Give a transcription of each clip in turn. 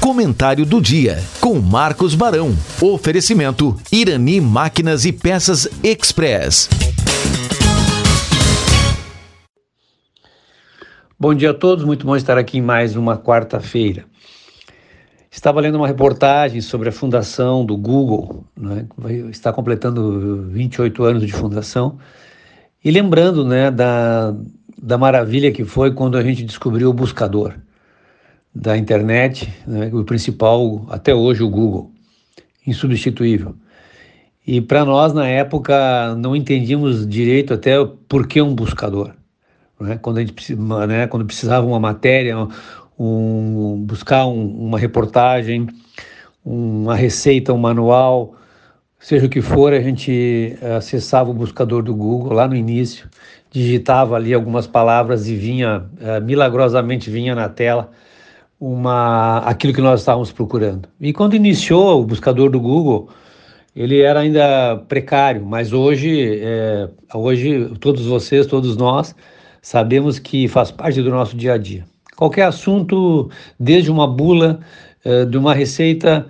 Comentário do dia com Marcos Barão. Oferecimento Irani Máquinas e Peças Express. Bom dia a todos, muito bom estar aqui em mais uma quarta-feira. Estava lendo uma reportagem sobre a fundação do Google, né, está completando 28 anos de fundação, e lembrando né, da, da maravilha que foi quando a gente descobriu o buscador da internet, né, o principal até hoje o Google, insubstituível. E para nós na época não entendíamos direito até por que um buscador. Né? Quando a gente né, quando precisava uma matéria, um, buscar um, uma reportagem, uma receita, um manual, seja o que for, a gente acessava o buscador do Google lá no início, digitava ali algumas palavras e vinha, uh, milagrosamente vinha na tela uma, aquilo que nós estávamos procurando. E quando iniciou o buscador do Google, ele era ainda precário, mas hoje, é, hoje todos vocês, todos nós, sabemos que faz parte do nosso dia a dia. Qualquer assunto, desde uma bula, é, de uma receita,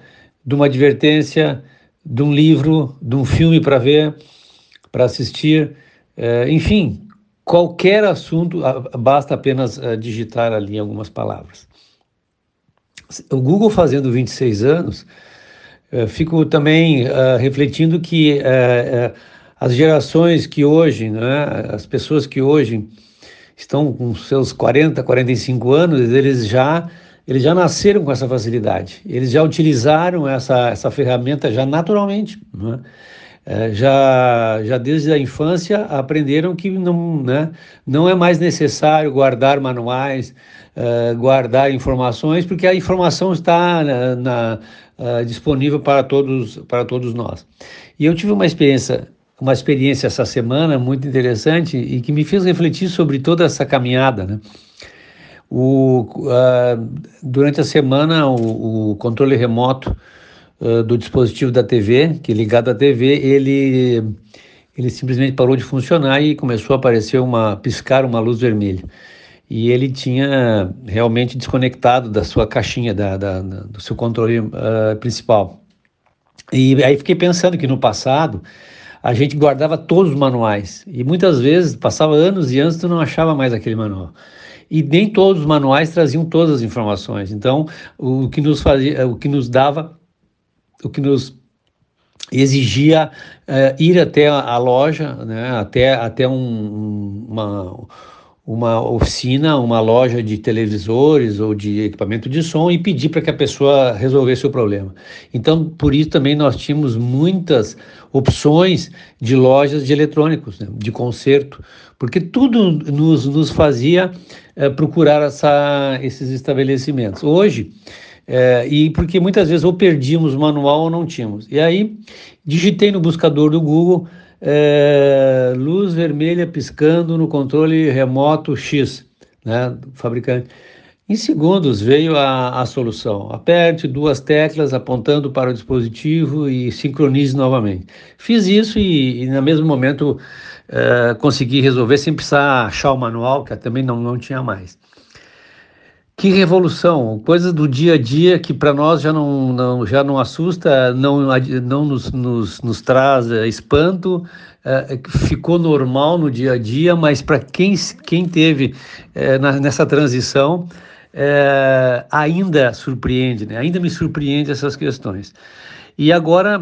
de uma advertência, de um livro, de um filme para ver, para assistir, é, enfim, qualquer assunto, basta apenas é, digitar ali algumas palavras. O Google fazendo 26 anos, fico também refletindo que as gerações que hoje, né, as pessoas que hoje estão com seus 40, 45 anos, eles já eles já nasceram com essa facilidade, eles já utilizaram essa, essa ferramenta já naturalmente, né? já, já desde a infância aprenderam que não, né, não é mais necessário guardar manuais, é, guardar informações, porque a informação está na, na, uh, disponível para todos, para todos nós. E eu tive uma experiência uma experiência essa semana muito interessante e que me fez refletir sobre toda essa caminhada, né? O, uh, durante a semana, o, o controle remoto uh, do dispositivo da TV, que é ligado à TV, ele, ele simplesmente parou de funcionar e começou a aparecer uma piscar uma luz vermelha. E ele tinha realmente desconectado da sua caixinha, da, da, da do seu controle uh, principal. E aí fiquei pensando que no passado a gente guardava todos os manuais e muitas vezes passava anos e anos tu não achava mais aquele manual. E nem todos os manuais traziam todas as informações. Então, o que nos fazia, o que nos dava, o que nos exigia uh, ir até a, loja, né, até, até um, uma uma oficina, uma loja de televisores ou de equipamento de som e pedir para que a pessoa resolvesse o problema. Então, por isso também nós tínhamos muitas opções de lojas de eletrônicos, né, de conserto, porque tudo nos, nos fazia é, procurar essa, esses estabelecimentos. Hoje, é, e porque muitas vezes ou perdíamos o manual ou não tínhamos. E aí, digitei no buscador do Google é, luz vermelha piscando no controle remoto X, né, do fabricante. Em segundos veio a, a solução. Aperte duas teclas apontando para o dispositivo e sincronize novamente. Fiz isso e, e no mesmo momento é, consegui resolver sem precisar achar o manual, que também não, não tinha mais. Que revolução, coisas do dia a dia que para nós já não, não, já não assusta, não, não nos, nos, nos traz é, espanto, é, ficou normal no dia a dia, mas para quem, quem teve é, na, nessa transição, é, ainda surpreende, né? ainda me surpreende essas questões. E agora,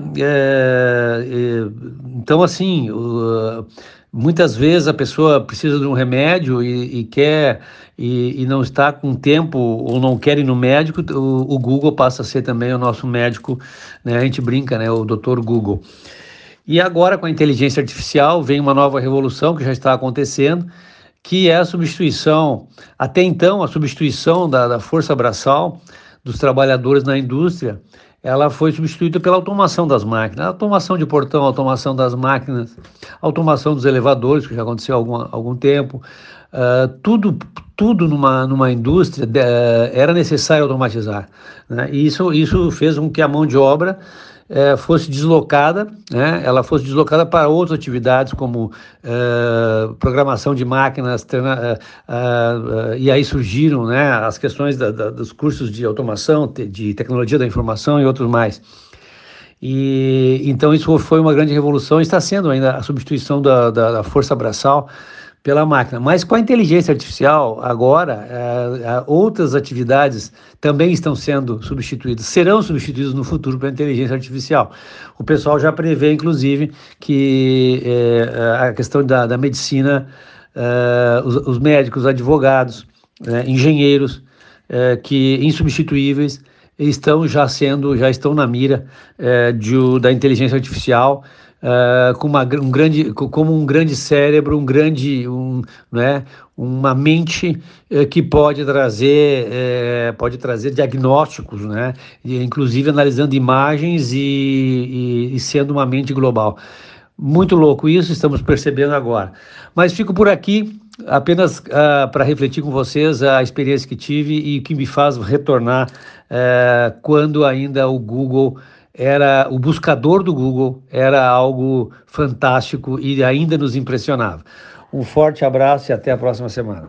então assim, uh, muitas vezes a pessoa precisa de um remédio e, e quer e, e, não está com tempo ou não quer ir no médico, o, o, Google passa a ser também o nosso médico, né? A gente brinca, né? O doutor Google. E agora com a inteligência artificial vem uma nova revolução que já está acontecendo, que é a substituição, até então a substituição da, da força braçal dos trabalhadores na indústria ela foi substituída pela automação das máquinas, automação de portão, automação das máquinas, automação dos elevadores, que já aconteceu há algum, algum tempo, uh, tudo, tudo numa, numa indústria uh, era necessário automatizar. Né? E isso, isso fez com que a mão de obra é, fosse deslocada, né, ela fosse deslocada para outras atividades como é, programação de máquinas, treina, é, e aí surgiram né, as questões da, da, dos cursos de automação, de tecnologia da informação e outros mais. E então isso foi uma grande revolução, está sendo ainda a substituição da, da, da força braçal pela máquina. Mas com a inteligência artificial, agora, é, outras atividades também estão sendo substituídas, serão substituídas no futuro pela inteligência artificial. O pessoal já prevê, inclusive, que é, a questão da, da medicina, é, os, os, médicos, advogados, engenheiros, que insubstituíveis, estão já sendo, já estão na mira de, da inteligência artificial uh, com uma, um grande, como um grande cérebro, um grande, um, né, uma mente uh, que pode trazer, uh, pode trazer diagnósticos, né, e, inclusive analisando imagens e, e, e sendo uma mente global. Muito louco isso, estamos percebendo agora. Mas fico por aqui apenas uh, para refletir com vocês a experiência que tive e que me faz retornar uh, quando ainda o Google era o buscador do Google era algo fantástico e ainda nos impressionava. Um forte abraço e até a próxima semana.